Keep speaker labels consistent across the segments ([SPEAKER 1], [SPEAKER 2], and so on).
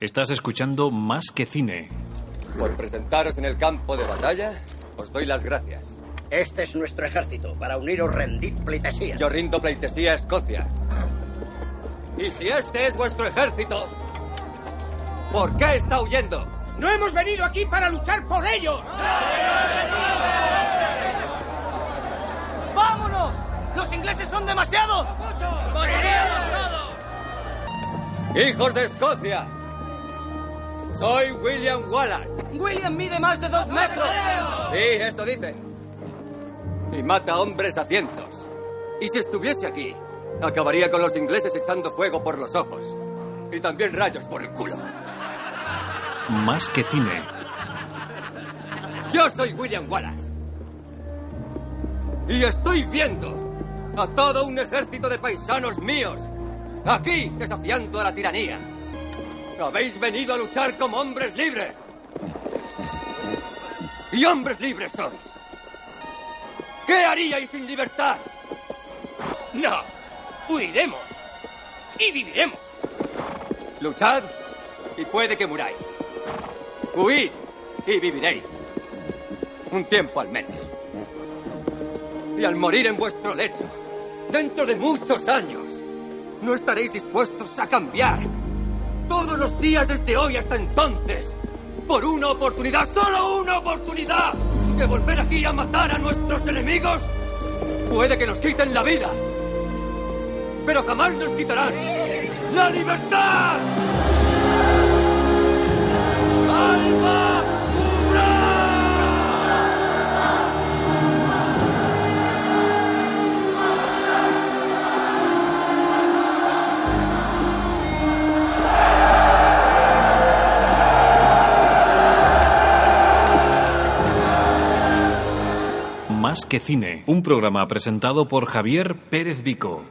[SPEAKER 1] Estás escuchando Más que Cine.
[SPEAKER 2] Por presentaros en el campo de batalla, os doy las gracias.
[SPEAKER 3] Este es nuestro ejército. Para uniros, rendid pleitesía.
[SPEAKER 2] Yo rindo pleitesía a Escocia. Y si este es vuestro ejército, ¿por qué está huyendo?
[SPEAKER 4] ¡No hemos venido aquí para luchar por ellos!
[SPEAKER 5] ¡Vámonos! ¡Los ingleses son demasiados! ¡Moriremos todos!
[SPEAKER 2] ¡Hijos de Escocia! Soy William Wallace.
[SPEAKER 5] William mide más de dos metros.
[SPEAKER 2] Sí, esto dice. Y mata hombres a cientos. Y si estuviese aquí, acabaría con los ingleses echando fuego por los ojos. Y también rayos por el culo.
[SPEAKER 1] Más que Cine.
[SPEAKER 2] Yo soy William Wallace. Y estoy viendo a todo un ejército de paisanos míos aquí desafiando a la tiranía. Habéis venido a luchar como hombres libres. Y hombres libres sois. ¿Qué haríais sin libertad?
[SPEAKER 4] No, huiremos. Y viviremos.
[SPEAKER 2] Luchad y puede que muráis. Huid y viviréis. Un tiempo al menos. Y al morir en vuestro lecho, dentro de muchos años, no estaréis dispuestos a cambiar. Los días desde hoy hasta entonces. Por una oportunidad, solo una oportunidad, de volver aquí a matar a nuestros enemigos. Puede que nos quiten la vida. Pero jamás nos quitarán la libertad. ¡Alba!
[SPEAKER 1] Más que Cine, un programa presentado por Javier Pérez Vico.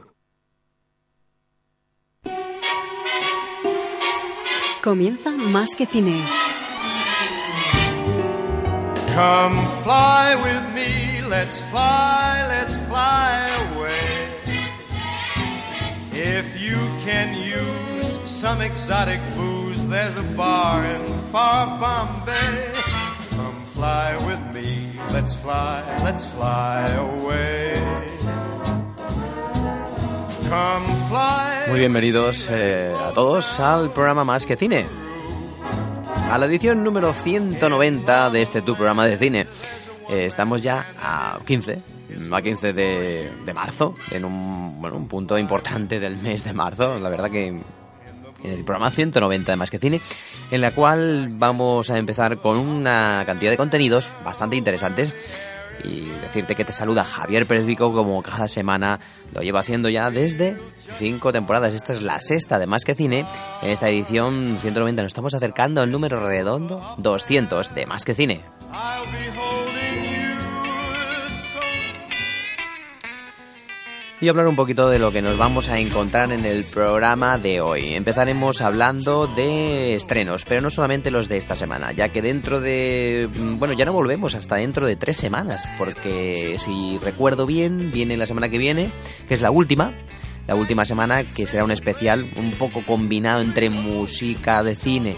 [SPEAKER 6] Comienza Más que Cine.
[SPEAKER 7] Come fly with me, let's fly, let's fly away. If you can use some exotic booze, there's a bar in far Bombay. Come fly with me, let's fly, let's fly away.
[SPEAKER 8] Muy bienvenidos eh, a todos al programa Más que Cine. A la edición número 190 de este tu programa de cine. Eh, estamos ya a 15, a 15 de, de marzo, en un, bueno, un punto importante del mes de marzo. La verdad que en el programa 190 de Más que Cine, en la cual vamos a empezar con una cantidad de contenidos bastante interesantes y decirte que te saluda Javier Pérez Vico como cada semana lo llevo haciendo ya desde cinco temporadas. Esta es la sexta de Más que Cine. En esta edición 190 nos estamos acercando al número redondo 200 de Más que Cine. Y hablar un poquito de lo que nos vamos a encontrar en el programa de hoy. Empezaremos hablando de estrenos, pero no solamente los de esta semana, ya que dentro de... Bueno, ya no volvemos hasta dentro de tres semanas, porque si recuerdo bien, viene la semana que viene, que es la última. La última semana que será un especial un poco combinado entre música de cine,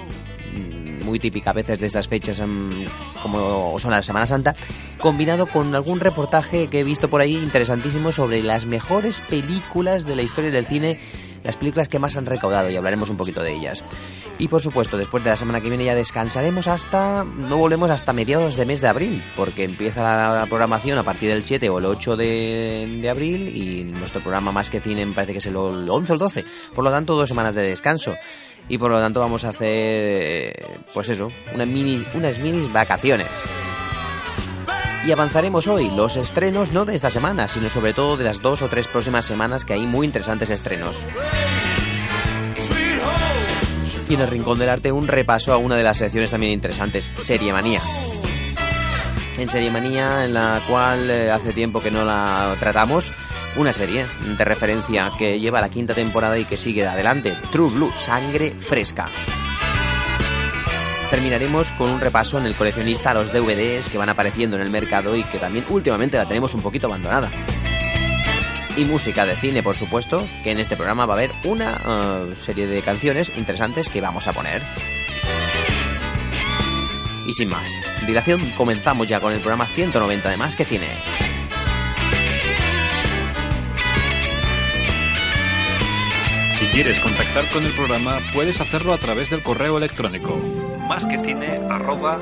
[SPEAKER 8] mm, muy típica a veces de estas fechas mm, como son la Semana Santa, combinado con algún reportaje que he visto por ahí interesantísimo sobre las mejores películas de la historia del cine, las películas que más han recaudado y hablaremos un poquito de ellas. Y por supuesto, después de la semana que viene ya descansaremos hasta, no volvemos hasta mediados de mes de abril, porque empieza la, programación a partir del 7 o el 8 de, de abril y nuestro programa más que cine parece que es el 11 o el 12, por lo tanto dos semanas de descanso y por lo tanto vamos a hacer eh, pues eso, una mini, unas mini vacaciones. Y avanzaremos hoy los estrenos no de esta semana, sino sobre todo de las dos o tres próximas semanas que hay muy interesantes estrenos. Y en el Rincón del Arte un repaso a una de las secciones también interesantes, Serie Manía. En Serie Manía, en la cual eh, hace tiempo que no la tratamos, una serie de referencia que lleva la quinta temporada y que sigue de adelante, True Blue, Sangre Fresca. Terminaremos con un repaso en el coleccionista a los DVDs que van apareciendo en el mercado y que también últimamente la tenemos un poquito abandonada. Y música de cine, por supuesto, que en este programa va a haber una eh, serie de canciones interesantes que vamos a poner. Y sin más, dilación, comenzamos ya con el programa 190 de Más que Cine.
[SPEAKER 1] Si quieres contactar con el programa, puedes hacerlo a través del correo electrónico. Más que cine arroba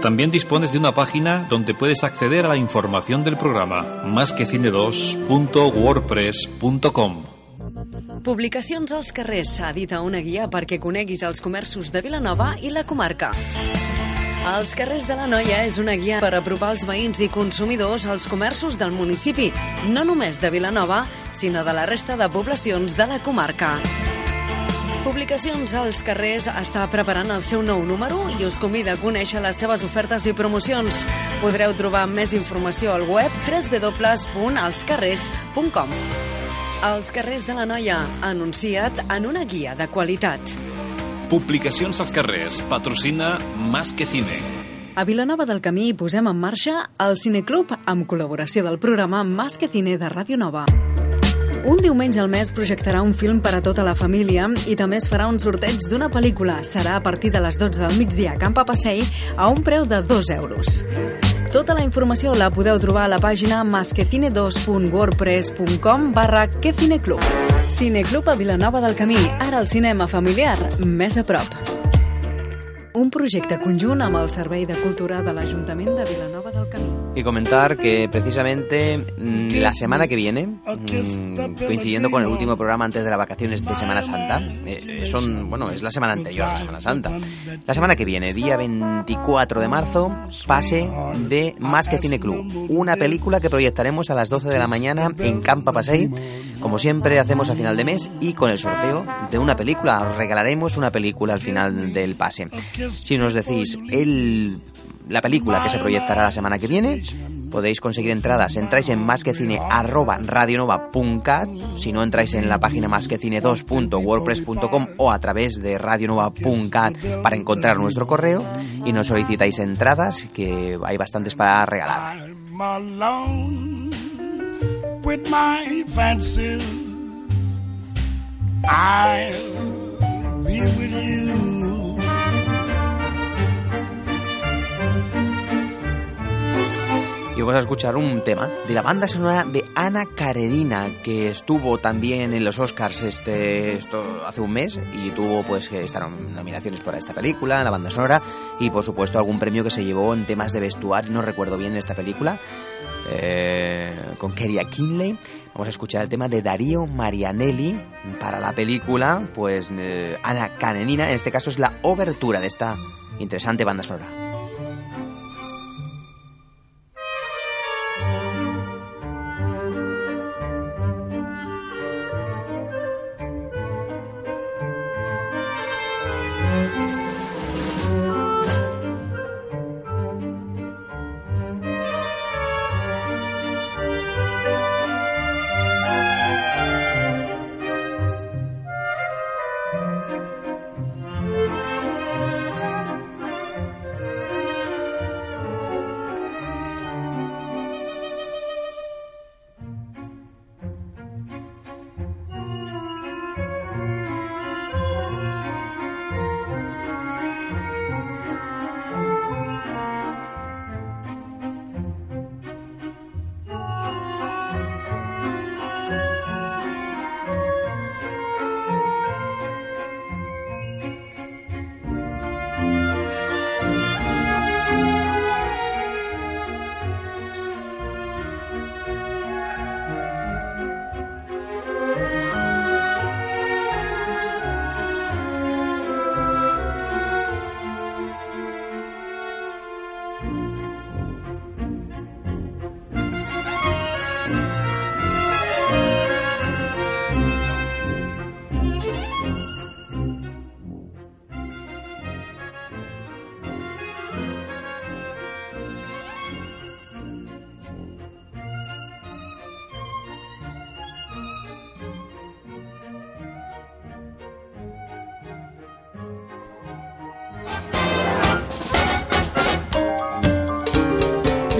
[SPEAKER 1] También dispones de una página donde puedes acceder a la información del programa másquecine2.wordpress.com
[SPEAKER 6] Publicacions als carrers s'ha dit a una guia perquè coneguis els comerços de Vilanova i la comarca. Els carrers de la Noia és una guia per apropar els veïns i consumidors als comerços del municipi, no només de Vilanova, sinó de la resta de poblacions de la comarca. Publicacions als carrers està preparant el seu nou número i us convida a conèixer les seves ofertes i promocions. Podreu trobar més informació al web www.alscarrers.com Els carrers de la Noia, anunciat en una guia de qualitat.
[SPEAKER 1] Publicacions als carrers. Patrocina Más que Cine.
[SPEAKER 6] A Vilanova del Camí posem en marxa el Cineclub amb col·laboració del programa Más que Cine de Ràdio Nova. Un diumenge al mes projectarà un film per a tota la família i també es farà un sorteig d'una pel·lícula. Serà a partir de les 12 del migdia a Camp Passei a un preu de 2 euros. Tota la informació la podeu trobar a la pàgina masquecine2.wordpress.com barra quecineclub. Cineclub a Vilanova del Camí, ara el cinema familiar, més a prop. Un projecte conjunt amb el Servei de Cultura de l'Ajuntament de Vilanova del Camí.
[SPEAKER 8] Y comentar que precisamente mm, la semana que viene, mm, coincidiendo con el último programa antes de las vacaciones de Semana Santa, eh, son, bueno, es la semana anterior a la Semana Santa. La semana que viene, día 24 de marzo, pase de Más que Cine Club, una película que proyectaremos a las 12 de la mañana en Campa Pasei, como siempre hacemos a final de mes y con el sorteo de una película, os regalaremos una película al final del pase. Si nos decís el, la película que se proyectará la semana que viene, podéis conseguir entradas. Entráis en másquecine.radionova.cat, si no entráis en la página másquecine2.wordpress.com o a través de radionova.cat para encontrar nuestro correo y nos solicitáis entradas, que hay bastantes para regalar.
[SPEAKER 9] With my fancies. I'll be with you.
[SPEAKER 8] Y vamos a escuchar un tema de la banda sonora de Ana Karenina, que estuvo también en los Oscars este, esto hace un mes y tuvo pues estas nominaciones para esta película, la banda sonora, y por supuesto algún premio que se llevó en temas de vestuario, no recuerdo bien esta película, eh, con Keria Kinley. Vamos a escuchar el tema de Darío Marianelli para la película, pues eh, Ana Karenina, en este caso es la obertura de esta interesante banda sonora.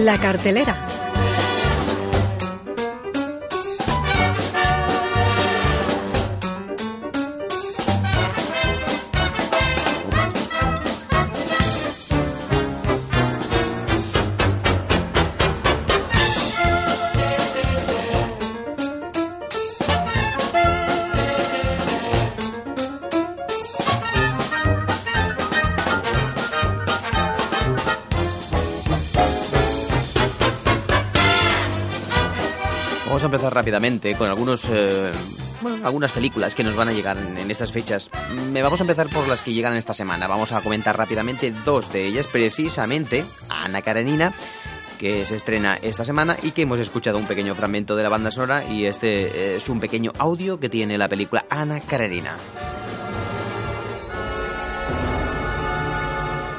[SPEAKER 6] La cartelera.
[SPEAKER 8] Rápidamente con algunos, eh, algunas películas que nos van a llegar en, en estas fechas. Me vamos a empezar por las que llegan esta semana. Vamos a comentar rápidamente dos de ellas, precisamente Ana Karenina que se estrena esta semana y que hemos escuchado un pequeño fragmento de la banda sonora y este eh, es un pequeño audio que tiene la película Ana Karenina.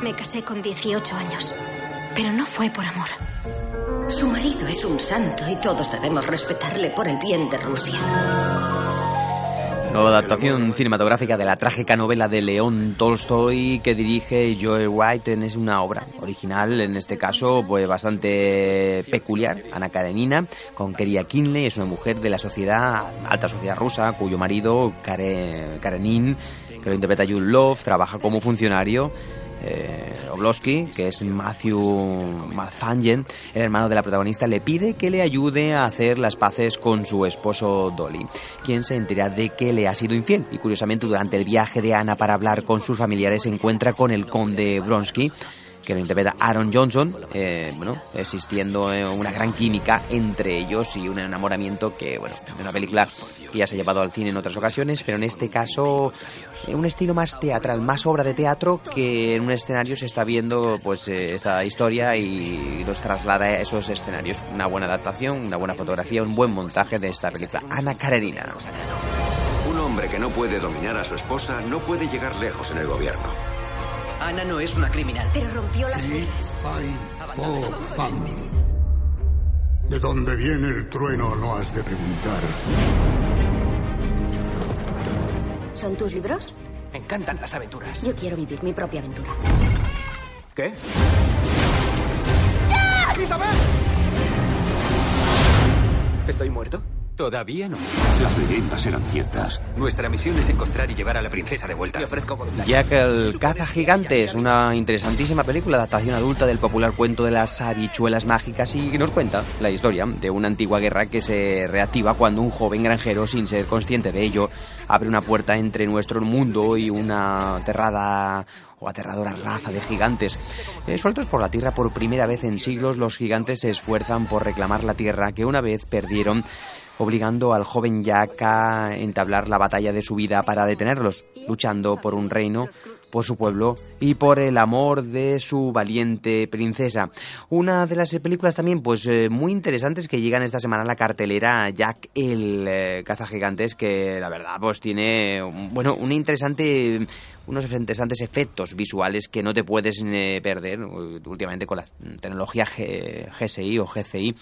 [SPEAKER 10] Me casé con 18 años, pero no fue por amor. Su marido es un santo y todos debemos respetarle por el bien de Rusia.
[SPEAKER 8] Nueva adaptación cinematográfica de la trágica novela de León Tolstoy que dirige Joel Wright es una obra original, en este caso pues bastante peculiar, Ana Karenina, con Keria Kinley, es una mujer de la sociedad, alta sociedad rusa, cuyo marido, Kare- Karenin, que lo interpreta Jude Love, trabaja como funcionario eh, que es Matthew Mathangen, el hermano de la protagonista, le pide que le ayude a hacer las paces con su esposo Dolly, quien se entera de que le ha sido infiel. Y curiosamente, durante el viaje de Ana para hablar con sus familiares, se encuentra con el conde Bronsky, que lo interpreta Aaron Johnson, eh, bueno, existiendo eh, una gran química entre ellos y un enamoramiento que, bueno, es una película que ya se ha llevado al cine en otras ocasiones, pero en este caso eh, un estilo más teatral, más obra de teatro que en un escenario se está viendo pues eh, esta historia y los traslada a esos escenarios. Una buena adaptación, una buena fotografía, un buen montaje de esta película. Ana Karenina.
[SPEAKER 11] Un hombre que no puede dominar a su esposa no puede llegar lejos en el gobierno.
[SPEAKER 3] Ana no es una criminal.
[SPEAKER 10] Pero rompió las reglas.
[SPEAKER 9] Oh. ¿De dónde viene el trueno? No has de preguntar.
[SPEAKER 10] ¿Son tus libros?
[SPEAKER 4] Me encantan las aventuras.
[SPEAKER 10] Yo quiero vivir mi propia aventura.
[SPEAKER 4] ¿Qué?
[SPEAKER 5] ¡Isabel!
[SPEAKER 4] ¿Estoy muerto?
[SPEAKER 12] Todavía no.
[SPEAKER 11] Las leyendas eran ciertas.
[SPEAKER 12] Nuestra misión es encontrar y llevar a la princesa de vuelta.
[SPEAKER 4] Le ofrezco voluntad.
[SPEAKER 8] Jack el caza gigantes, una interesantísima película, adaptación adulta del popular cuento de las habichuelas mágicas y que nos cuenta la historia de una antigua guerra que se reactiva cuando un joven granjero, sin ser consciente de ello, abre una puerta entre nuestro mundo y una aterrada o aterradora raza de gigantes. Eh, sueltos por la tierra por primera vez en siglos, los gigantes se esfuerzan por reclamar la tierra que una vez perdieron obligando al joven Jack a entablar la batalla de su vida para detenerlos, luchando por un reino, por su pueblo y por el amor de su valiente princesa. Una de las películas también pues eh, muy interesantes que llegan esta semana a la cartelera Jack el eh, cazagigantes que la verdad pues tiene bueno un interesante unos interesantes efectos visuales que no te puedes eh, perder últimamente con la tecnología GSI o GCI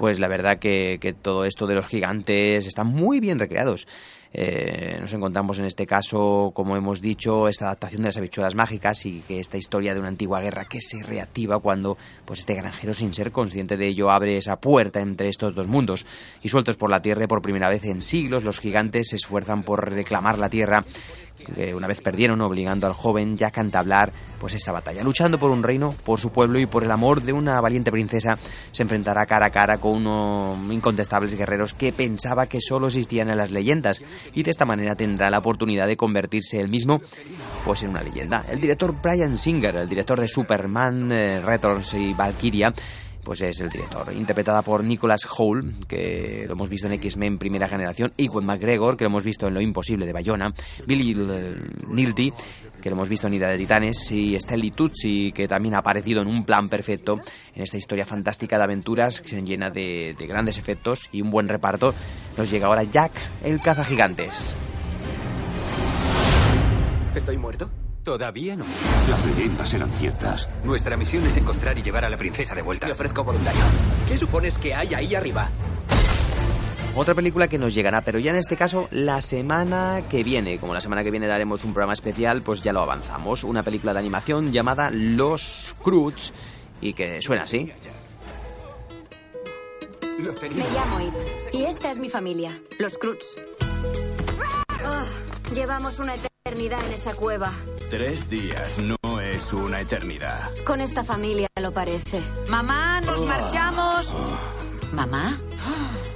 [SPEAKER 8] pues la verdad que, que todo esto de los gigantes están muy bien recreados. Eh, nos encontramos en este caso, como hemos dicho, esta adaptación de las habichuelas mágicas y que esta historia de una antigua guerra que se reactiva cuando pues este granjero, sin ser consciente de ello, abre esa puerta entre estos dos mundos. Y sueltos por la tierra por primera vez en siglos, los gigantes se esfuerzan por reclamar la tierra una vez perdieron, obligando al joven Jack a entablar pues esa batalla. Luchando por un reino, por su pueblo y por el amor de una valiente princesa, se enfrentará cara a cara con unos incontestables guerreros que pensaba que solo existían en las leyendas y de esta manera tendrá la oportunidad de convertirse él mismo pues en una leyenda. El director Brian Singer, el director de Superman, eh, Returns y Valkyria, pues es el director, interpretada por Nicholas Hoult, que lo hemos visto en X-Men Primera Generación, Ewan McGregor, que lo hemos visto en Lo Imposible de Bayona, Billy Nilty, que lo hemos visto en Ida de Titanes, y Stanley Tucci, que también ha aparecido en un plan perfecto en esta historia fantástica de aventuras que se llena de, de grandes efectos y un buen reparto. Nos llega ahora Jack, el cazagigantes.
[SPEAKER 4] ¿Estoy muerto?
[SPEAKER 12] Todavía no.
[SPEAKER 11] Las leyendas eran ciertas.
[SPEAKER 12] Nuestra misión es encontrar y llevar a la princesa de vuelta.
[SPEAKER 4] Le ofrezco voluntario. ¿Qué supones que hay ahí arriba?
[SPEAKER 8] Otra película que nos llegará, pero ya en este caso la semana que viene. Como la semana que viene daremos un programa especial, pues ya lo avanzamos. Una película de animación llamada Los Croods y que suena así.
[SPEAKER 10] Me llamo Ip. Y esta es mi familia, los Cruz. Ah, llevamos una eternidad en esa cueva.
[SPEAKER 13] Tres días no es una eternidad.
[SPEAKER 10] Con esta familia lo parece.
[SPEAKER 14] Mamá, nos marchamos. Mamá.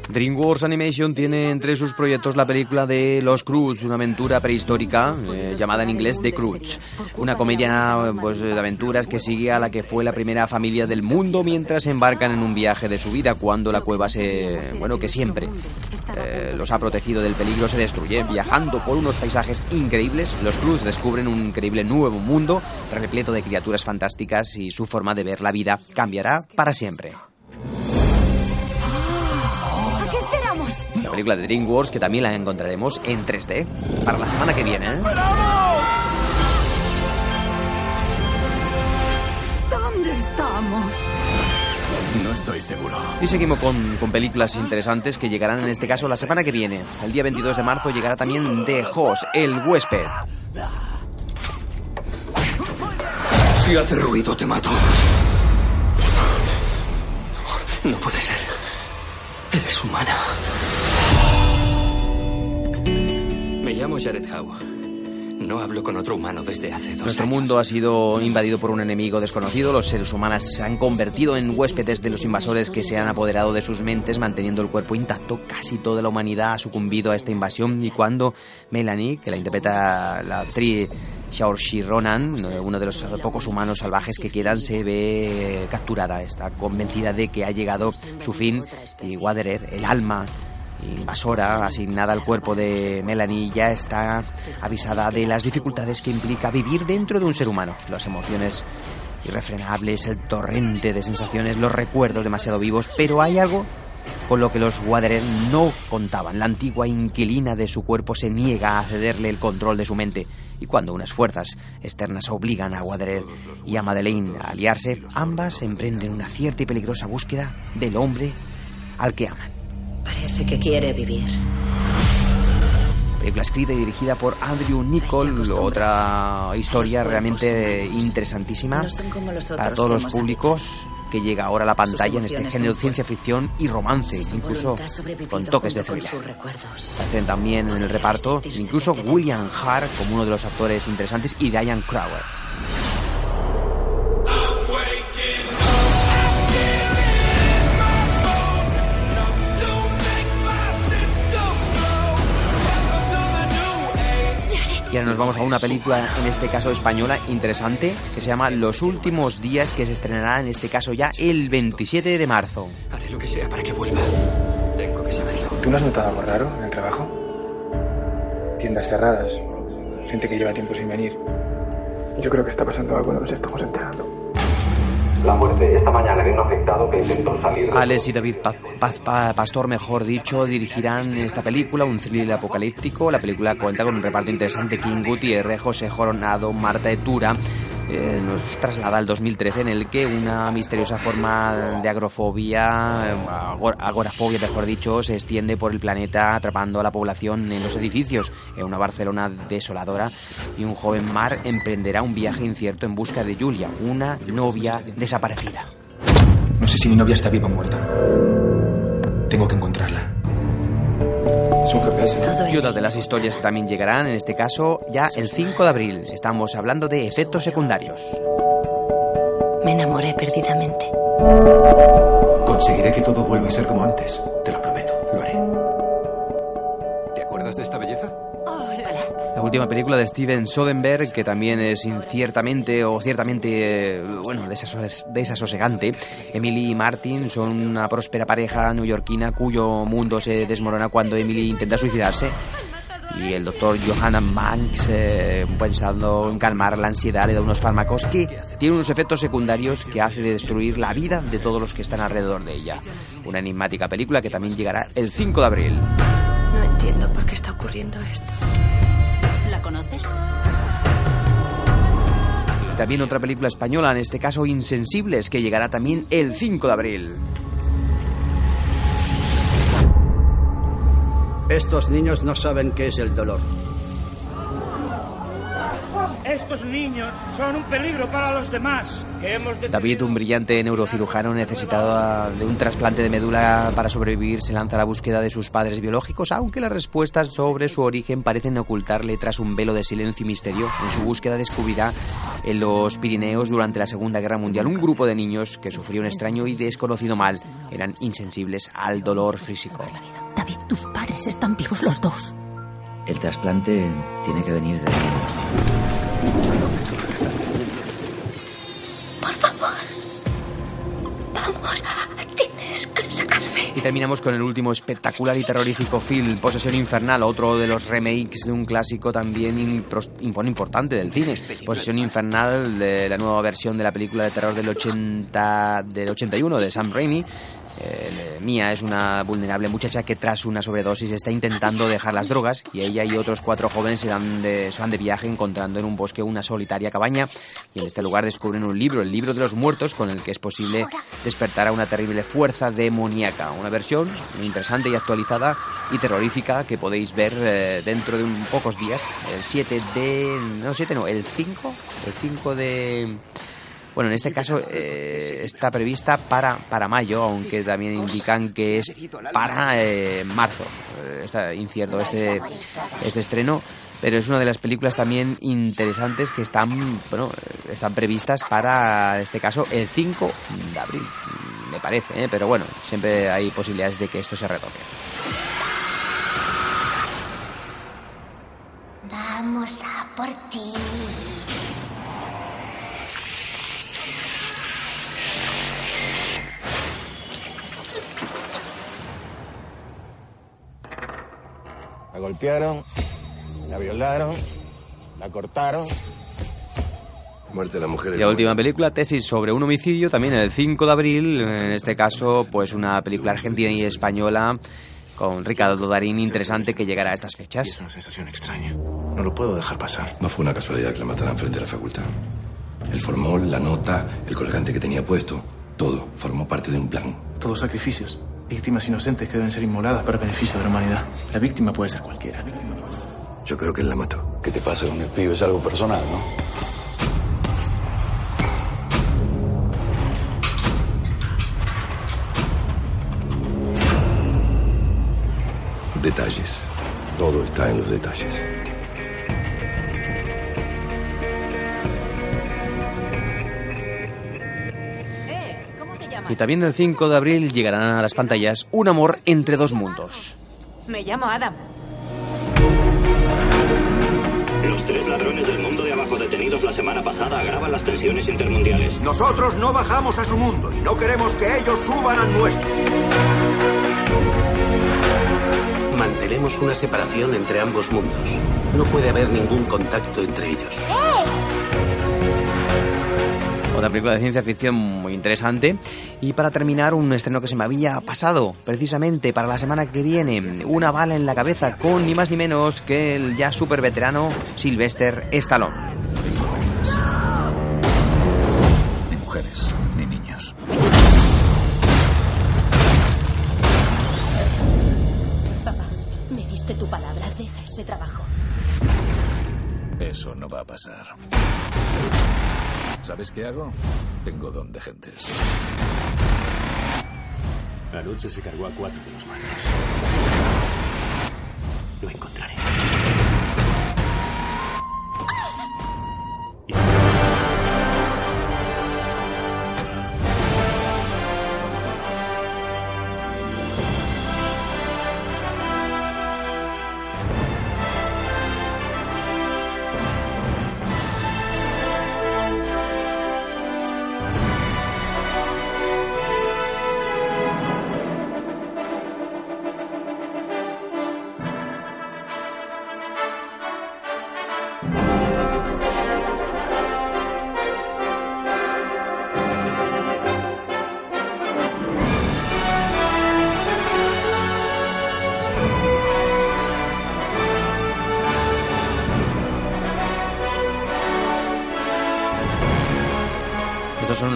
[SPEAKER 8] DreamWorks Animation tiene entre sus proyectos la película de Los Cruz, una aventura prehistórica eh, llamada en inglés The Cruz, una comedia pues, de aventuras que sigue a la que fue la primera familia del mundo mientras embarcan en un viaje de su vida cuando la cueva se, bueno, que siempre eh, los ha protegido del peligro se destruye. Viajando por unos paisajes increíbles, los Cruz descubren un increíble nuevo mundo repleto de criaturas fantásticas y su forma de ver la vida cambiará para siempre. Película de DreamWorks que también la encontraremos en 3D para la semana que viene. ¿eh?
[SPEAKER 10] ¿Dónde estamos?
[SPEAKER 13] No estoy seguro.
[SPEAKER 8] Y seguimos con, con películas interesantes que llegarán en este caso la semana que viene. El día 22 de marzo llegará también The Host, El Huésped.
[SPEAKER 15] Si hace ruido, te mato. No puede ser. Eres humana.
[SPEAKER 12] Llamo Jared Howe. No hablo con otro humano desde hace dos
[SPEAKER 8] Nuestro
[SPEAKER 12] años.
[SPEAKER 8] mundo ha sido invadido por un enemigo desconocido. Los seres humanos se han convertido en huéspedes de los invasores que se han apoderado de sus mentes, manteniendo el cuerpo intacto. Casi toda la humanidad ha sucumbido a esta invasión. Y cuando Melanie, que la interpreta la actriz Saoirse Ronan, uno de los pocos humanos salvajes que quedan, se ve capturada. Está convencida de que ha llegado su fin. Y Waderer, el alma invasora asignada al cuerpo de Melanie ya está avisada de las dificultades que implica vivir dentro de un ser humano. Las emociones irrefrenables, el torrente de sensaciones, los recuerdos demasiado vivos, pero hay algo con lo que los Waderer no contaban. La antigua inquilina de su cuerpo se niega a cederle el control de su mente. Y cuando unas fuerzas externas obligan a Waderer y a Madeleine a aliarse, ambas emprenden una cierta y peligrosa búsqueda del hombre al que aman.
[SPEAKER 10] Parece que quiere vivir.
[SPEAKER 8] Película escrita y dirigida por Andrew Nichol, otra historia realmente interesantísima
[SPEAKER 10] No
[SPEAKER 8] para todos los públicos que llega ahora a la pantalla en este género de ciencia ficción y romance, incluso con toques de thriller. Aparecen también en el reparto incluso William Hart como uno de los actores interesantes y Diane Crowder. Y ahora nos vamos a una película, en este caso española, interesante, que se llama Los últimos días, que se estrenará en este caso ya el 27 de marzo.
[SPEAKER 15] Haré lo que sea para que vuelva. Tengo que saberlo.
[SPEAKER 16] ¿Tú no has notado algo raro en el trabajo? Tiendas cerradas, gente que lleva tiempo sin venir. Yo creo que está pasando algo, no nos estamos enterando.
[SPEAKER 17] La muerte esta mañana de un afectado que intentó salir de...
[SPEAKER 8] Alex y David Pa- Pa- Pa- Pastor, mejor dicho, dirigirán esta película, un thriller apocalíptico. La película cuenta con un reparto interesante: King Gutiérrez, José Joronado, Marta Etura. Eh, nos traslada al 2013 en el que una misteriosa forma de agrofobia, eh, agor- agorafobia mejor dicho, se extiende por el planeta atrapando a la población en los edificios. En una Barcelona desoladora y un joven Mar emprenderá un viaje incierto en busca de Julia, una novia desaparecida.
[SPEAKER 16] No sé si mi novia está viva o muerta. Tengo que encontrarla. Es un GPS.
[SPEAKER 8] Y otra de las historias que también llegarán, en este caso, ya el 5 de abril. Estamos hablando de efectos secundarios.
[SPEAKER 10] Me enamoré perdidamente.
[SPEAKER 15] Conseguiré que todo vuelva a ser como antes. Te lo
[SPEAKER 8] última película de Steven Soderbergh, que también es inciertamente o ciertamente, eh, bueno, desasos- desasosegante. Emily y Martin son una próspera pareja neoyorquina cuyo mundo se desmorona cuando Emily intenta suicidarse. Y el doctor Johanna Manx, eh, pensando en calmar la ansiedad, le da unos fármacos que tienen unos efectos secundarios que hace de destruir la vida de todos los que están alrededor de ella. Una enigmática película que también llegará el 5 de abril.
[SPEAKER 10] No entiendo por qué está ocurriendo esto.
[SPEAKER 14] ¿La conoces?
[SPEAKER 8] También otra película española, en este caso Insensibles, que llegará también el 5 de abril.
[SPEAKER 18] Estos niños no saben qué es el dolor.
[SPEAKER 5] Estos niños son un peligro para los demás. Que hemos de...
[SPEAKER 8] David, un brillante neurocirujano necesitado de un trasplante de médula para sobrevivir, se lanza a la búsqueda de sus padres biológicos, aunque las respuestas sobre su origen parecen ocultarle tras un velo de silencio y misterio. En su búsqueda descubrirá en los Pirineos durante la Segunda Guerra Mundial un grupo de niños que sufrió un extraño y desconocido mal. Eran insensibles al dolor físico.
[SPEAKER 10] David, tus padres están vivos los dos.
[SPEAKER 18] El trasplante tiene que venir de.
[SPEAKER 10] Por favor. Vamos, tienes que sacarme.
[SPEAKER 8] Y terminamos con el último espectacular y terrorífico film, Posesión Infernal, otro de los remakes de un clásico también importante del cine. Posesión Infernal, de la nueva versión de la película de terror del 80, del 81 de Sam Raimi. Eh, Mia es una vulnerable muchacha que tras una sobredosis está intentando dejar las drogas y ella y otros cuatro jóvenes se, dan de, se van de viaje encontrando en un bosque una solitaria cabaña y en este lugar descubren un libro, el libro de los muertos, con el que es posible despertar a una terrible fuerza demoníaca. Una versión muy interesante y actualizada y terrorífica que podéis ver eh, dentro de un pocos días, el 7 de... no 7 no, el 5, el 5 de... Bueno, en este caso eh, está prevista para, para mayo, aunque también indican que es para eh, marzo. Eh, está incierto este, este estreno, pero es una de las películas también interesantes que están, bueno, están previstas para, este caso, el 5 de abril, me parece, pero bueno, siempre hay posibilidades de que esto se retoque.
[SPEAKER 10] Vamos a por ti.
[SPEAKER 19] La golpearon, la violaron, la cortaron.
[SPEAKER 20] Muerte de la mujer.
[SPEAKER 8] Y la última película, Tesis sobre un homicidio, también el 5 de abril, en este caso, pues una película argentina y española con Ricardo Darín interesante que llegará a estas fechas.
[SPEAKER 19] Es una sensación extraña. No lo puedo dejar pasar.
[SPEAKER 20] No fue una casualidad que la mataran frente a la facultad. El formol, la nota, el colgante que tenía puesto, todo formó parte de un plan.
[SPEAKER 19] Todos sacrificios. Víctimas inocentes que deben ser inmoladas para beneficio de la humanidad. La víctima puede ser cualquiera.
[SPEAKER 20] Yo creo que él la mató.
[SPEAKER 21] ¿Qué te pasa con el pibe? Es algo personal, ¿no?
[SPEAKER 20] Detalles. Todo está en los detalles.
[SPEAKER 8] Y también el 5 de abril llegarán a las pantallas Un amor entre dos mundos.
[SPEAKER 14] Me llamo Adam.
[SPEAKER 22] Los tres ladrones del mundo de abajo detenidos la semana pasada agravan las tensiones intermundiales.
[SPEAKER 3] Nosotros no bajamos a su mundo y no queremos que ellos suban al nuestro.
[SPEAKER 23] Mantenemos una separación entre ambos mundos. No puede haber ningún contacto entre ellos.
[SPEAKER 8] Otra película de ciencia ficción muy interesante. Y para terminar, un estreno que se me había pasado precisamente para la semana que viene. Una bala en la cabeza con ni más ni menos que el ya super veterano Sylvester Stallone.
[SPEAKER 21] Ni mujeres, ni niños.
[SPEAKER 10] Papá, me diste tu palabra. Deja ese trabajo.
[SPEAKER 21] Eso no va a pasar. ¿Sabes qué hago? Tengo don de gentes.
[SPEAKER 12] Anoche se cargó a cuatro de los nuestros. Lo encontraré.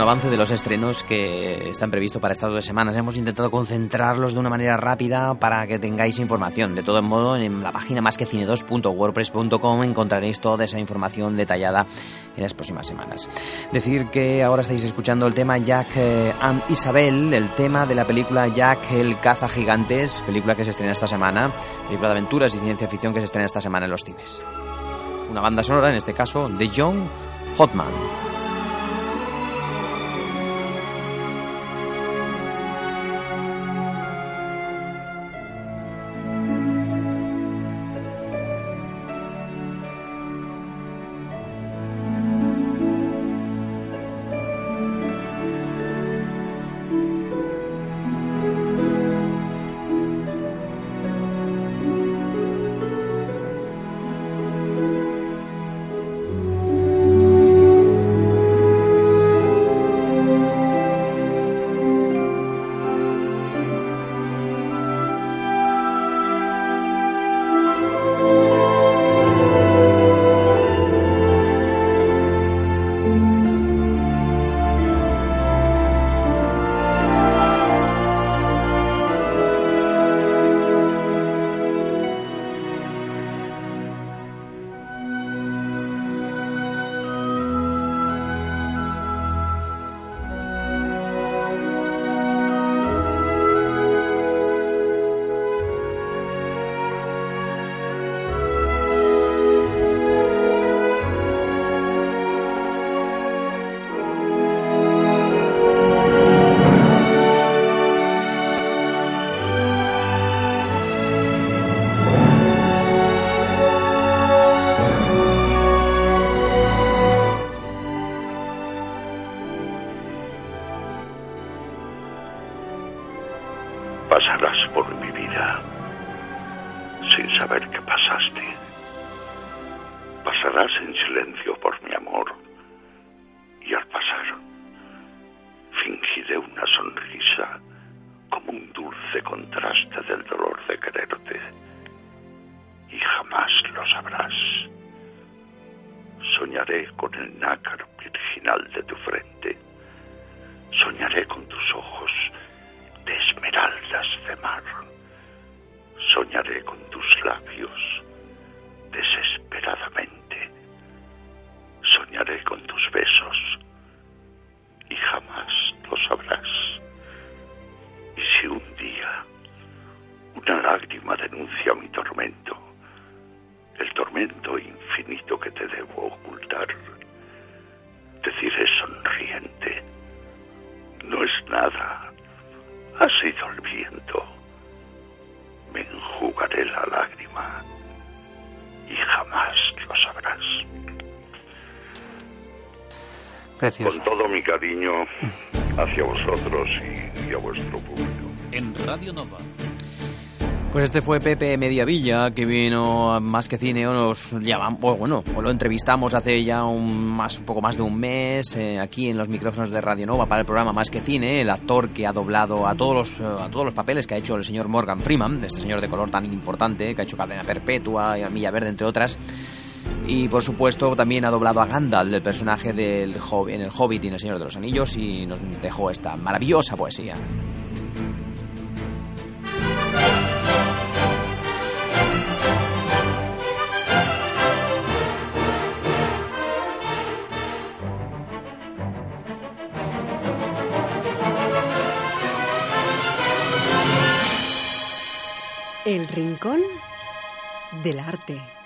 [SPEAKER 8] Avance de los estrenos que están previstos para estas dos semanas. Hemos intentado concentrarlos de una manera rápida para que tengáis información. De todo modo, en la página másquecine2.wordpress.com encontraréis toda esa información detallada en las próximas semanas. Decir que ahora estáis escuchando el tema Jack eh, and Isabel, el tema de la película Jack el caza gigantes, película que se estrena esta semana, película de aventuras y ciencia ficción que se estrena esta semana en los cines. Una banda sonora, en este caso, de John Hotman.
[SPEAKER 24] Con nácar cariño hacia vosotros y, y a vuestro público.
[SPEAKER 21] En Radio Nova.
[SPEAKER 8] Pues este fue Pepe Mediavilla, que vino a más que cine, o nos llamamos, o bueno, o lo entrevistamos hace ya un, más, un poco más de un mes eh, aquí en los micrófonos de Radio Nova para el programa Más que Cine, el actor que ha doblado a todos los, eh, a todos los papeles que ha hecho el señor Morgan Freeman, este señor de color tan importante, que ha hecho Cadena Perpetua y a Milla Verde, entre otras. Y por supuesto también ha doblado a Gandalf, el personaje del Hobbit, en el Hobbit y en el Señor de los Anillos, y nos dejó esta maravillosa poesía.
[SPEAKER 6] El rincón del arte.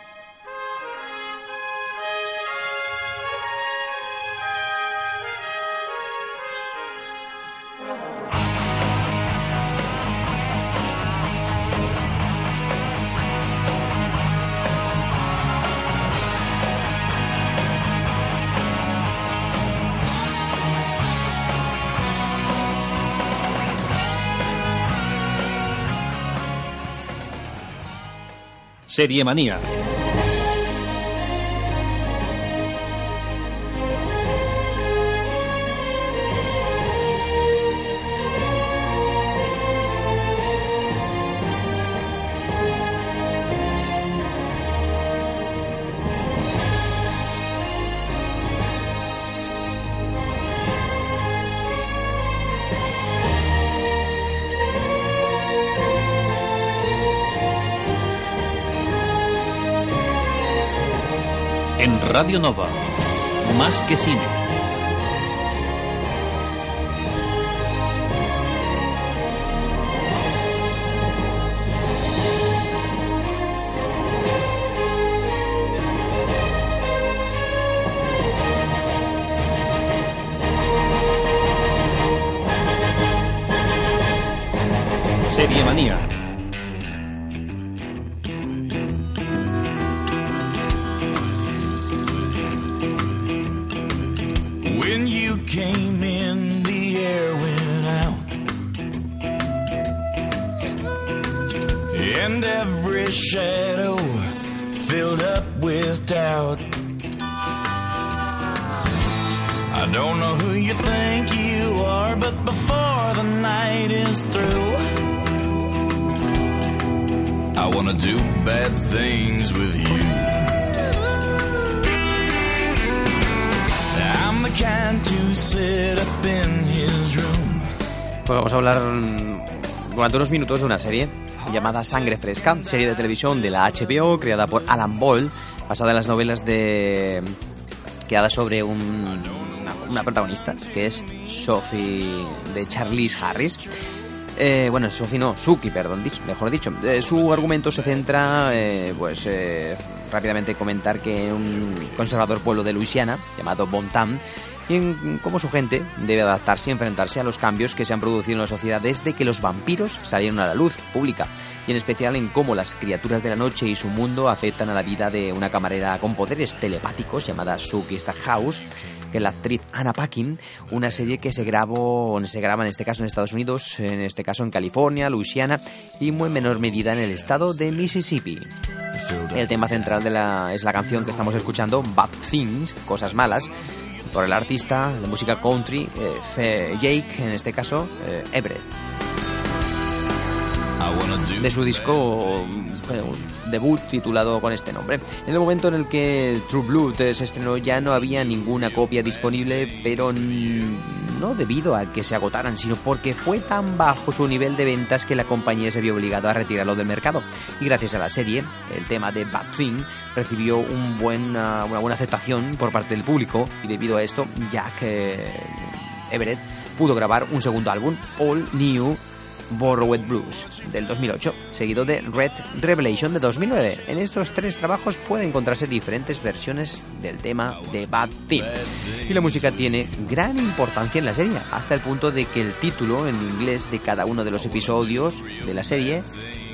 [SPEAKER 21] Serie Manía. Radio Nova, más que cine. Serie Manía.
[SPEAKER 8] Pues vamos a hablar mm, durante unos minutos de una serie llamada Sangre Fresca, serie de televisión de la HBO creada por Alan Ball, basada en las novelas de creada sobre un- una, una protagonista que es Sophie de Charlize Harris. Eh, bueno, Sophie no, Suki, perdón, dicho- mejor dicho. Eh, su argumento se centra, eh, pues eh, rápidamente comentar que un conservador pueblo de Luisiana, llamado Bontam, en cómo su gente debe adaptarse y enfrentarse a los cambios que se han producido en la sociedad desde que los vampiros salieron a la luz pública, y en especial en cómo las criaturas de la noche y su mundo afectan a la vida de una camarera con poderes telepáticos llamada Suki Stackhouse, que es la actriz Anna Paquin, una serie que se grabó, se graba en este caso en Estados Unidos, en este caso en California, Luisiana y muy en menor medida en el estado de Mississippi. El tema central de la, es la canción que estamos escuchando, Bad Things, Cosas Malas, por el artista de música country, eh, Jake, en este caso, eh, Everett. De su disco eh, debut titulado con este nombre. En el momento en el que True Blood se estrenó ya no había ninguna copia disponible, pero no debido a que se agotaran, sino porque fue tan bajo su nivel de ventas que la compañía se vio obligada a retirarlo del mercado. Y gracias a la serie, el tema de Bad Thing recibió ah, una buena aceptación por parte del público y debido a esto, Jack eh, Everett pudo grabar un segundo álbum, All New Borrowed Blues del 2008, seguido de Red Revelation de 2009. En estos tres trabajos pueden encontrarse diferentes versiones del tema de Bad Thing. Y la música tiene gran importancia en la serie, hasta el punto de que el título en inglés de cada uno de los episodios de la serie,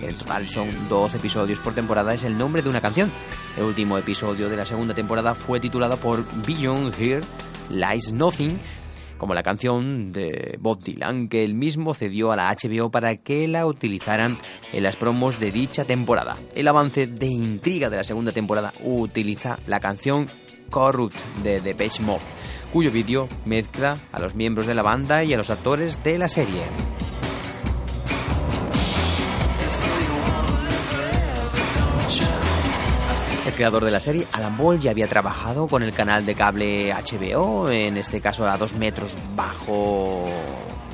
[SPEAKER 8] que en total son 12 episodios por temporada, es el nombre de una canción. El último episodio de la segunda temporada fue titulado por Beyond Here Lies Nothing, como la canción de Bob Dylan, que él mismo cedió a la HBO para que la utilizaran en las promos de dicha temporada. El avance de intriga de la segunda temporada utiliza la canción Corrupt de Depeche Mode, cuyo vídeo mezcla a los miembros de la banda y a los actores de la serie. El creador de la serie, Alan Ball, ya había trabajado con el canal de cable HBO, en este caso a dos metros bajo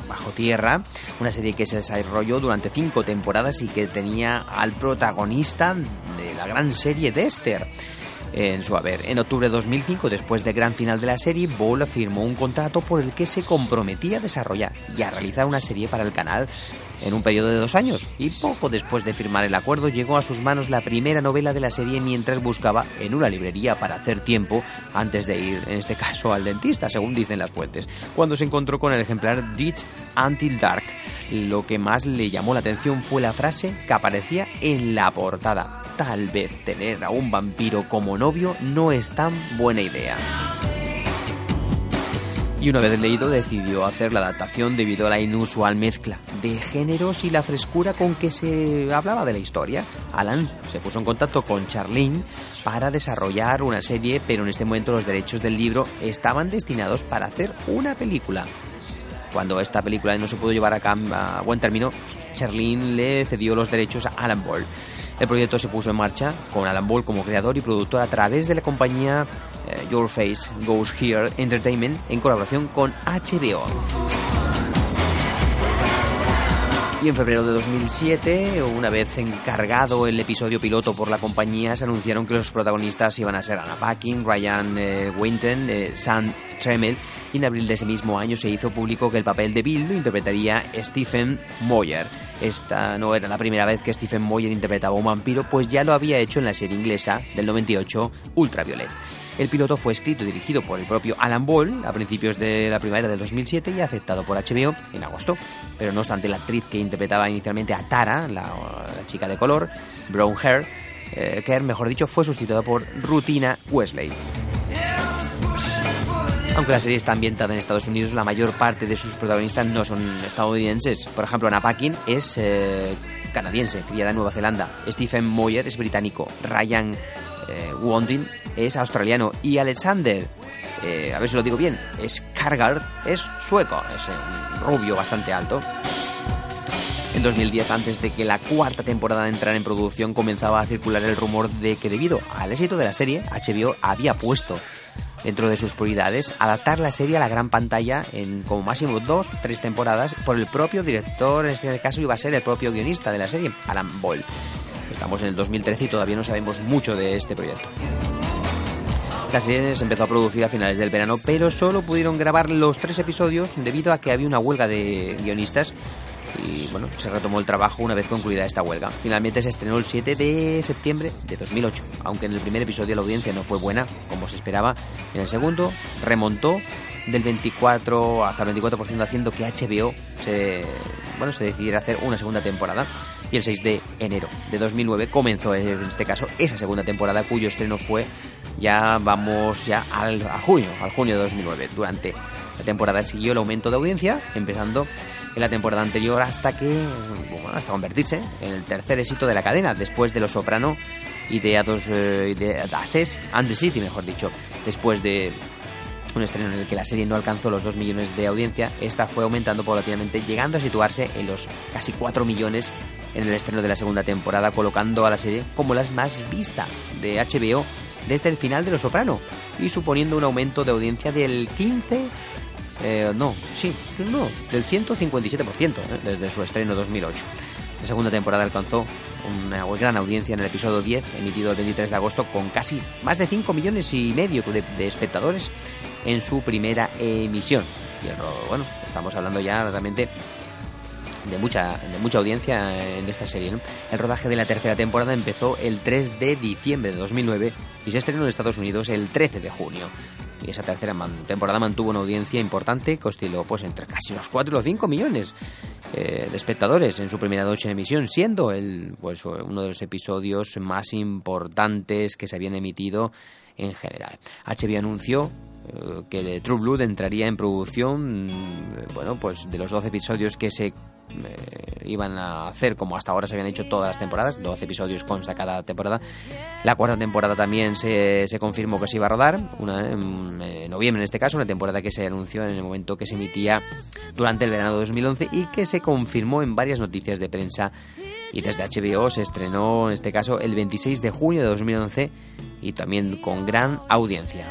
[SPEAKER 8] bajo tierra, una serie que se desarrolló durante cinco temporadas y que tenía al protagonista de la gran serie Dexter en su haber. En octubre de 2005, después del gran final de la serie, Ball firmó un contrato por el que se comprometía a desarrollar y a realizar una serie para el canal en un periodo de dos años. Y poco después de firmar el acuerdo, llegó a sus manos la primera novela de la serie mientras buscaba en una librería para hacer tiempo antes de ir, en este caso, al dentista, según dicen las fuentes, cuando se encontró con el ejemplar Ditch Until Dark. Lo que más le llamó la atención fue la frase que aparecía en la portada. Tal vez tener a un vampiro como novio no es tan buena idea. Y una vez leído decidió hacer la adaptación debido a la inusual mezcla de géneros y la frescura con que se hablaba de la historia. Alan se puso en contacto con Charlene para desarrollar una serie, pero en este momento los derechos del libro estaban destinados para hacer una película. Cuando esta película no se pudo llevar a, a buen término, Charlene le cedió los derechos a Alan Ball. El proyecto se puso en marcha con Alan Ball como creador y productor a través de la compañía eh, Your Face Goes Here Entertainment en colaboración con HBO. Y en febrero de 2007, una vez encargado el episodio piloto por la compañía, se anunciaron que los protagonistas iban a ser Anna Paquin, Ryan eh, Winton, eh, Sam Tremel, y en abril de ese mismo año se hizo público que el papel de Bill lo interpretaría Stephen Moyer. Esta no era la primera vez que Stephen Moyer interpretaba a un vampiro, pues ya lo había hecho en la serie inglesa del 98, Ultraviolet. El piloto fue escrito y dirigido por el propio Alan Ball a principios de la primavera del 2007 y aceptado por HBO en agosto. Pero no obstante, la actriz que interpretaba inicialmente a Tara, la, chica de color, Brown Hair, eh, Kerr, mejor dicho, fue sustituida por Rutina Wesley. Aunque la serie está ambientada en Estados Unidos, la mayor parte de sus protagonistas no son estadounidenses. Por ejemplo, Anna Paquin es eh, canadiense, criada en Nueva Zelanda. Stephen Moyer es británico. Ryan eh, Wondin es australiano. Y Alexander, eh, a ver si lo digo bien, Skargard es sueco. Es un rubio bastante alto. En 2010, antes de que la cuarta temporada entrara en producción, comenzaba a circular el rumor de que debido al éxito de la serie, HBO había puesto dentro de sus prioridades adaptar la serie a la gran pantalla en como máximo dos, tres temporadas por el propio director, en este caso iba a ser el propio guionista de la serie, Alan Boyle. Estamos en el 2013 y todavía no sabemos mucho de este proyecto. La serie se empezó a producir a finales del verano, pero solo pudieron grabar los tres episodios debido a que había una huelga de guionistas y bueno, se retomó el trabajo una vez concluida esta huelga. Finalmente se estrenó el 7 de septiembre de 2008, aunque en el primer episodio la audiencia no fue buena, como se esperaba. En el segundo remontó del 24 hasta el 24% haciendo que HBO se, bueno, se decidiera hacer una segunda temporada y el 6 de enero de 2009 comenzó en este caso esa segunda temporada cuyo estreno fue ya vamos ya al, a junio, al junio de 2009. Durante la temporada siguió el aumento de audiencia, empezando en la temporada anterior hasta que, bueno, hasta convertirse en el tercer éxito de la cadena, después de Los Soprano y de A2, eh, de Ases and the City, mejor dicho. Después de un estreno en el que la serie no alcanzó los 2 millones de audiencia, esta fue aumentando paulatinamente, llegando a situarse en los casi 4 millones en el estreno de la segunda temporada, colocando a la serie como la más vista de HBO desde el final de Los Soprano y suponiendo un aumento de audiencia del 15 eh, no, sí, no, del 157% eh, desde su estreno 2008. La segunda temporada alcanzó una gran audiencia en el episodio 10, emitido el 23 de agosto, con casi más de 5 millones y medio de, espectadores en su primera emisión. Y el, bueno, estamos hablando ya realmente de mucha, de mucha audiencia en esta serie. ¿no? El rodaje de la tercera temporada empezó el 3 de diciembre de 2009 y se estrenó en Estados Unidos el 13 de junio. Y esa tercera man temporada mantuvo una audiencia importante que osciló pues, entre casi los 4 o 5 millones eh, de espectadores en su primera noche de emisión, siendo el, pues, uno de los episodios más importantes que se habían emitido en general. HBO anunció eh, que True Blood entraría en producción, mm, bueno, pues de los 12 episodios que se eh, iban a hacer como hasta ahora se habían hecho todas las temporadas, 12 episodios consta cada temporada. La cuarta temporada también se, se confirmó que se iba a rodar, una, en, en noviembre en este caso, una temporada que se anunció en el momento que se emitía durante el verano de 2011 y que se confirmó en varias noticias de prensa y desde HBO se estrenó en este caso el 26 de junio de 2011 y también con gran audiencia.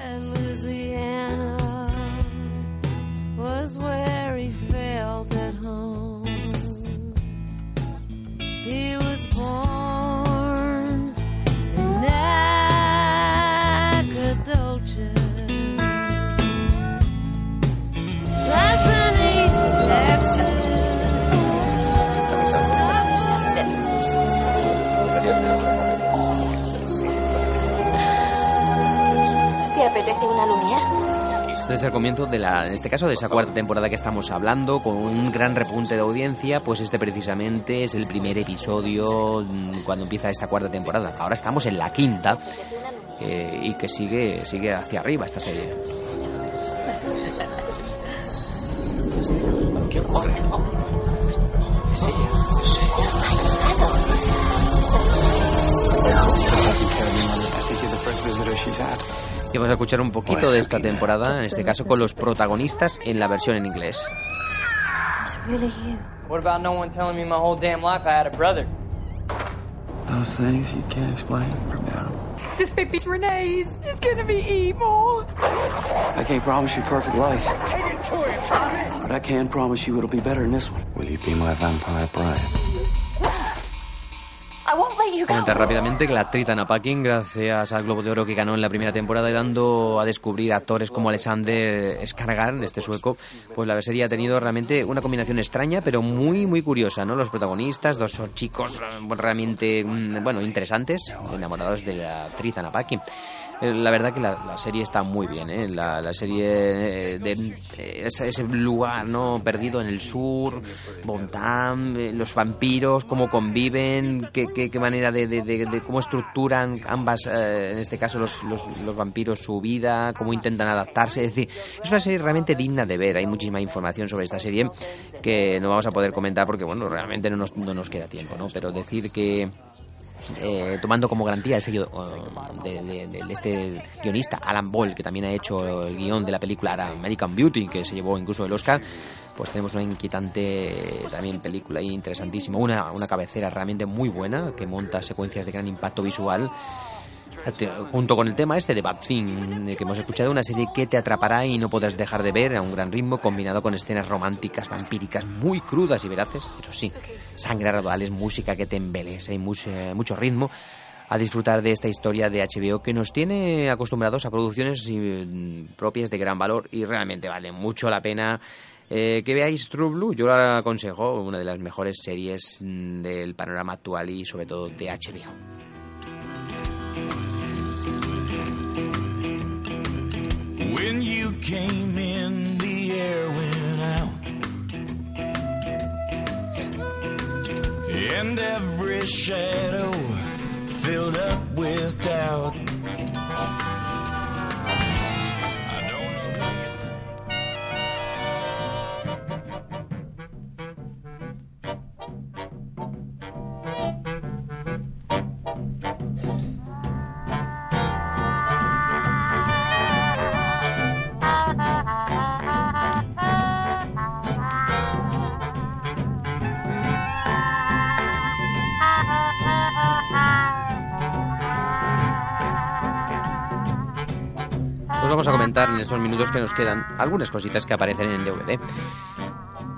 [SPEAKER 10] ¿Te apetece una lumière?
[SPEAKER 8] Desde el comienzo de la, en este caso, de esa cuarta temporada que estamos hablando, con un gran repunte de audiencia, pues este precisamente es el primer episodio mm, cuando empieza esta cuarta temporada. Ahora estamos en la quinta eh, y que sigue, sigue hacia arriba esta serie.
[SPEAKER 15] ¿Qué ocurre? Es
[SPEAKER 8] ella. Y vamos a escuchar un poquito de esta temporada, en este caso con los protagonistas en la versión en inglés.
[SPEAKER 5] What about no one telling me my whole damn life I had a brother?
[SPEAKER 16] Those things you can't explain from down.
[SPEAKER 25] This baby's Renee's. He's gonna be evil.
[SPEAKER 26] I can't promise you perfect life. But I can promise you it'll be better than this one.
[SPEAKER 20] Will you be my vampire bride?
[SPEAKER 8] Comentar rápidamente que la actriz Anna Paquin, gracias al Globo de Oro que ganó en la primera temporada y dando a descubrir actores como Alexander Skarsgård, este sueco, pues la serie ha tenido realmente una combinación extraña, pero muy, muy curiosa, ¿no? Los protagonistas, dos chicos realmente, mm, bueno, interesantes, enamorados de la actriz Anna Paquin. Eh, La verdad que la, serie está muy bien, ¿eh? La, serie eh, de eh, ese, ese lugar no perdido en el sur, Bontam, los vampiros, cómo conviven, qué, qué, qué manera de, cómo estructuran ambas, eh, en este caso los, los, los vampiros su vida, cómo intentan adaptarse. Es decir, es una serie realmente digna de ver. Hay muchísima información sobre esta serie que no vamos a poder comentar porque, bueno, realmente no nos, no nos queda tiempo, ¿no? Pero decir que eh, tomando como garantía el sello uh, de, este guionista, Alan Ball, que también ha hecho el guion de la película American Beauty, que se llevó incluso el Oscar, pues tenemos una inquietante también película interesantísima, una, una cabecera realmente muy buena, que monta secuencias de gran impacto visual. Junto con el tema este de Bad eh, que hemos escuchado, una serie que te atrapará y no podrás dejar de ver a un gran ritmo, combinado con escenas románticas, vampíricas, muy crudas y veraces, eso sí, sangre a raudales, música que te embelesa y mucho, mucho ritmo, a disfrutar de esta historia de HBO que nos tiene acostumbrados a producciones eh, propias de gran valor y realmente vale mucho la pena. eh, que veáis True Blue, yo la aconsejo, una de las mejores series mm, del panorama actual y sobre todo de HBO.
[SPEAKER 27] When you came in, the air went out. And every shadow filled up with doubt.
[SPEAKER 8] En estos minutos que nos quedan algunas cositas que aparecen en DVD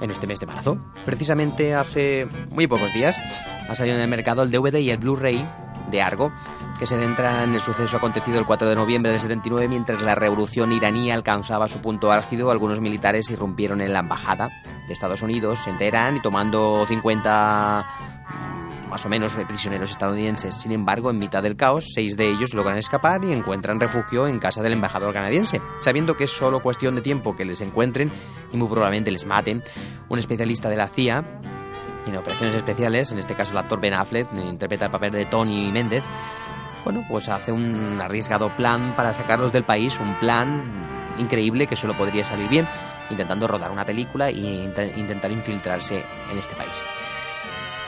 [SPEAKER 8] en este mes de marzo. Precisamente hace muy pocos días ha salido en el mercado el DVD y el Blu-ray de Argo, que se centra en el suceso acontecido el 4 de noviembre del 79 mientras la revolución iraní alcanzaba su punto álgido. Algunos militares irrumpieron en la embajada de Estados Unidos en Teherán y tomando 50 más o menos prisioneros estadounidenses. Sin embargo, en mitad del caos, seis de ellos logran escapar y encuentran refugio en casa del embajador canadiense. Sabiendo que es solo cuestión de tiempo que les encuentren y muy probablemente les maten, un especialista de la CIA en operaciones especiales, en este caso el actor Ben Affleck, interpreta el papel de Tony Méndez, bueno, pues hace un arriesgado plan para sacarlos del país, un plan increíble que solo podría salir bien, intentando rodar una película e int- intentar infiltrarse en este país.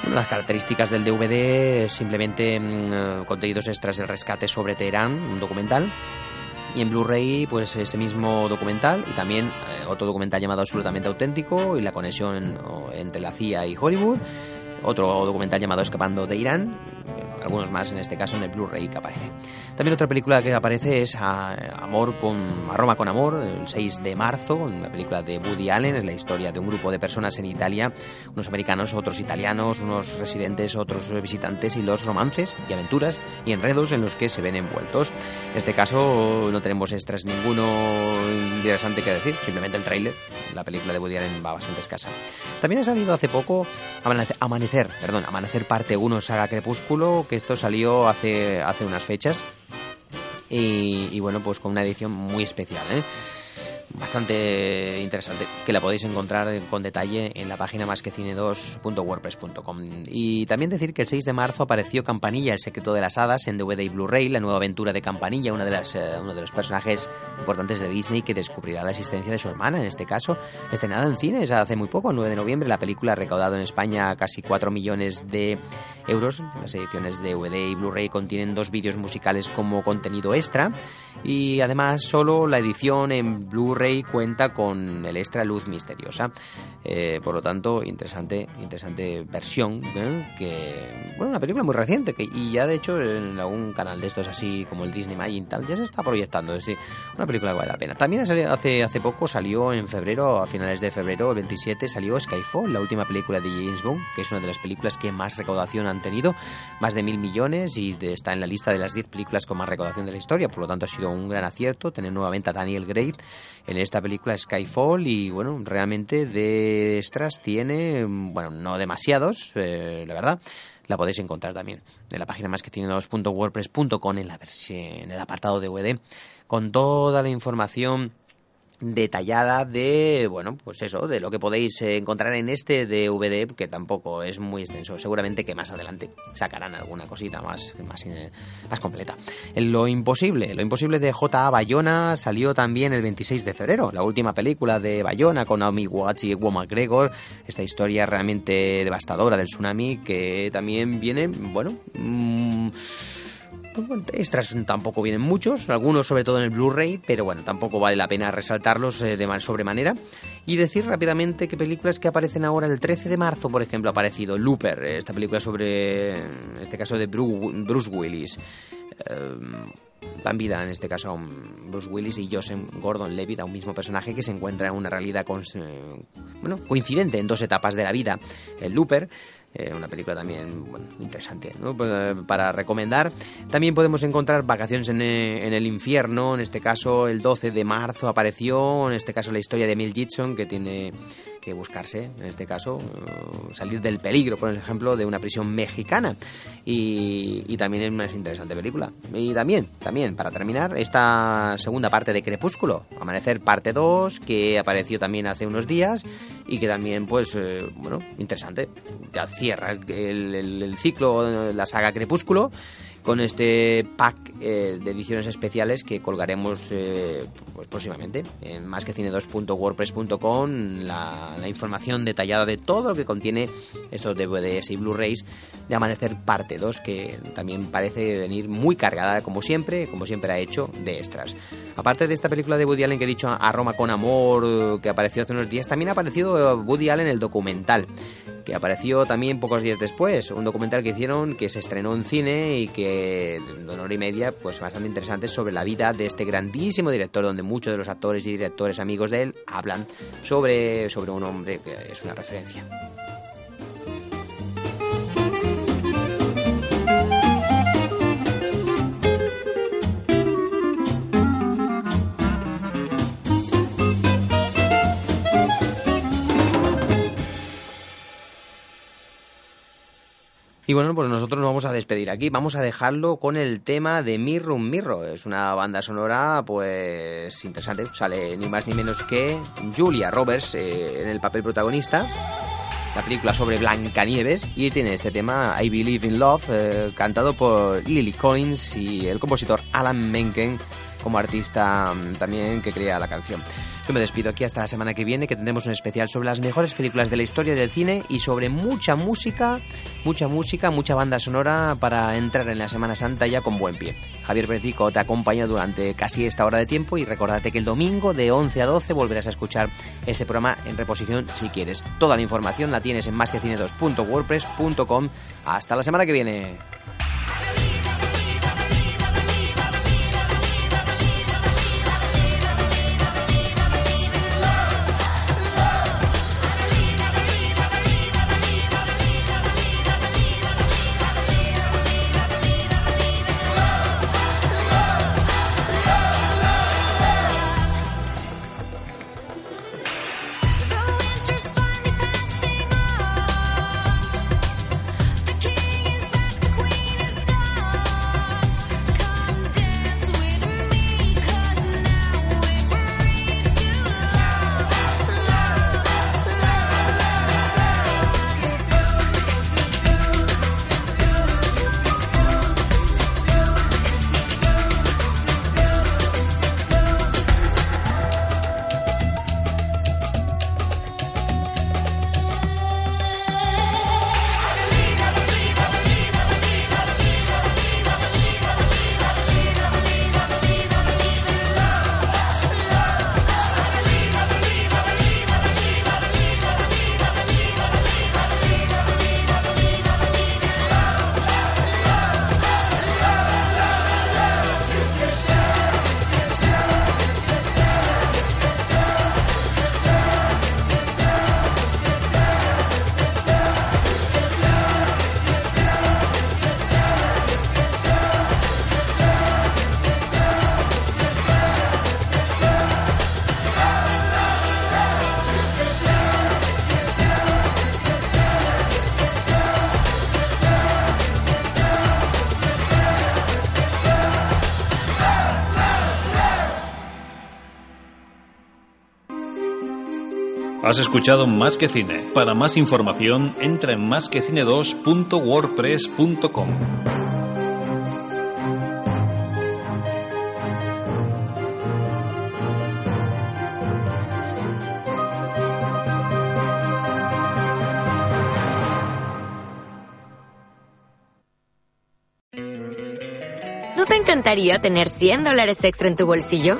[SPEAKER 8] Las características del DVD simplemente mm, eh, contenidos extras del rescate sobre Teherán, un documental. Y en Blu-ray, pues ese mismo documental y también eh, otro documental llamado Absolutamente Auténtico y la conexión entre la CIA y Hollywood. Otro documental llamado Escapando de Irán. Algunos más, en este caso, en el Blu-ray que aparece. También otra película que aparece es a, Amor con, a Roma con Amor, el 6 de marzo, una película de Woody Allen. Es la historia de un grupo de personas en Italia, unos americanos, otros italianos, unos residentes, otros visitantes y los romances y aventuras y enredos en los que se ven envueltos. En este caso no tenemos extras ninguno interesante que decir, simplemente el tráiler. La película de Woody Allen va bastante escasa. También ha salido hace poco Amanecer, Amanecer, perdón, Amanecer parte 1 saga Crepúsculo, que esto salió hace, hace unas fechas. Y, y bueno, pues con una edición muy especial, ¿eh? Bastante interesante que la podéis encontrar con detalle en la página másquecine2.wordpress.com y también decir que el 6 de marzo apareció Campanilla el secreto de las hadas en DVD y Blu-ray la nueva aventura de Campanilla una de las, eh, uno de los personajes importantes de Disney que descubrirá la existencia de su hermana en este caso estrenada en cines hace muy poco el 9 de noviembre. La película ha recaudado en España casi 4 millones de euros. Las ediciones de DVD y Blu-ray contienen dos vídeos musicales como contenido extra. Y además solo la edición en Blu-ray Blu-ray cuenta con el extra Luz Misteriosa. Eh, por lo tanto, interesante, interesante versión, ¿eh? que, bueno, una película muy reciente, que, y ya de hecho en algún canal de estos así como el Disney Magic y tal, ya se está proyectando, es decir, una película que vale la pena. También hace, hace poco salió en febrero, a finales de febrero, el 27, salió Skyfall, la última película de James Bond, que es una de las películas que más recaudación han tenido, más de mil millones, y de- está en la lista de las 10 películas con más recaudación de la historia, por lo tanto ha sido un gran acierto tener nuevamente a Daniel Gray en esta película Skyfall y bueno, realmente de extras tiene, bueno, no demasiados, eh, la verdad. La podéis encontrar también en la página más que tiene 2.wordpress.com en la en el apartado DVD con toda la información detallada de, bueno, pues eso, de lo que podéis eh, encontrar en este DVD, que tampoco es muy extenso. Seguramente que más adelante sacarán alguna cosita más, más, eh, más completa. Lo Imposible, Lo Imposible de J.A. Bayona salió también el 26 de febrero, la última película de Bayona con Naomi Watts y Ewan McGregor, esta historia realmente devastadora del tsunami que también viene, bueno... mm, pues bueno, extras tampoco vienen muchos, algunos sobre todo en el Blu-ray, pero bueno, tampoco vale la pena resaltarlos eh, de sobremanera. Y decir rápidamente que películas que aparecen ahora el 13 de marzo, por ejemplo, ha aparecido Looper, eh, esta película sobre, en este caso, de Bru- Bruce Willis. Eh, dan vida en este caso a un Bruce Willis y Joseph Gordon-Levitt a un mismo personaje que se encuentra en una realidad eh, coincidente en dos etapas de la vida. El Looper, eh, una película también bueno, interesante ¿no? Pa- para recomendar. También podemos encontrar Vacaciones en, eh, el infierno, en este caso el 12 de marzo apareció, en este caso la historia de Mel Gibson que tiene que buscarse, en este caso, eh, salir del peligro, por ejemplo, de una prisión mexicana. Y, también es una interesante película. Y también, también, para terminar, esta segunda parte de Crepúsculo, Amanecer parte 2, que apareció también hace unos días y que también, pues, eh, bueno, interesante. Ya cierra el- el- el ciclo, la saga Crepúsculo con este pack eh, de ediciones especiales que colgaremos eh, pues próximamente en más que cine2.wordpress.com la, la información detallada de todo lo que contiene estos DVDs y Blu-rays de Amanecer parte 2 que también parece venir muy cargada como siempre, como siempre ha hecho de extras. Aparte de esta película de Woody Allen que he dicho a Roma con amor que apareció hace unos días, también ha aparecido Woody Allen el documental que apareció también pocos días después, un documental que hicieron que se estrenó en cine y que de una hora y media, pues bastante interesante sobre la vida de este grandísimo director, donde muchos de los actores y directores amigos de él hablan sobre, sobre un hombre que es una referencia. Y bueno, pues nosotros nos vamos a despedir aquí. Vamos a dejarlo con el tema de Mirror Mirror. Es una banda sonora, pues, interesante. Sale ni más ni menos que Julia Roberts eh, en el papel protagonista. La película sobre Blancanieves. Y tiene este tema, I Believe in Love, eh, cantado por Lily Collins y el compositor Alan Menken como artista mm, también que crea la canción. Yo me despido aquí hasta la semana que viene, que tendremos un especial sobre las mejores películas de la historia del cine y sobre mucha música, mucha música, mucha banda sonora para entrar en la Semana Santa ya con buen pie. Javier Bertico te acompaña durante casi esta hora de tiempo y recordate que el domingo de 11 a 12 volverás a escuchar este programa en reposición si quieres. Toda la información la tienes en masquecine2.wordpress.com. Hasta la semana que viene.
[SPEAKER 1] Has escuchado Más que Cine. Para más información, entra en másquecine2.wordpress.com.
[SPEAKER 28] ¿No te encantaría tener 100 dólares extra en tu bolsillo?